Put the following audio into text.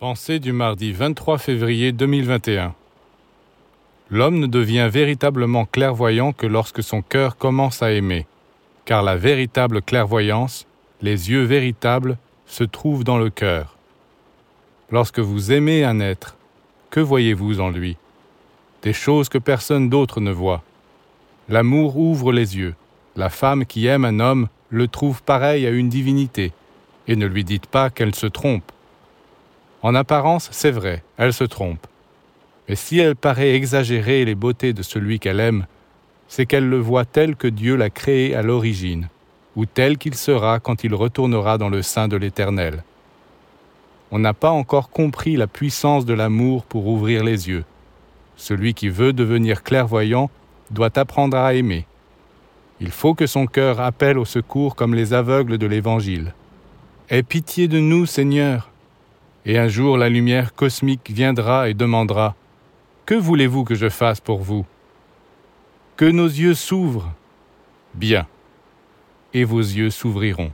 Pensée du mardi 23 février 2021 L'homme ne devient véritablement clairvoyant que lorsque son cœur commence à aimer, car la véritable clairvoyance, les yeux véritables, se trouvent dans le cœur. Lorsque vous aimez un être, que voyez-vous en lui? Des choses que personne d'autre ne voit. L'amour ouvre les yeux. La femme qui aime un homme le trouve pareil à une divinité, et ne lui dites pas qu'elle se trompe. En apparence, c'est vrai, elle se trompe. Mais si elle paraît exagérer les beautés de celui qu'elle aime, c'est qu'elle le voit tel que Dieu l'a créé à l'origine, ou tel qu'il sera quand il retournera dans le sein de l'Éternel. On n'a pas encore compris la puissance de l'amour pour ouvrir les yeux. Celui qui veut devenir clairvoyant doit apprendre à aimer. Il faut que son cœur appelle au secours comme les aveugles de l'Évangile. Aie pitié de nous, Seigneur. Et un jour la lumière cosmique viendra et demandera Que voulez-vous que je fasse pour vous? Que nos yeux s'ouvrent? Bien. Et vos yeux s'ouvriront.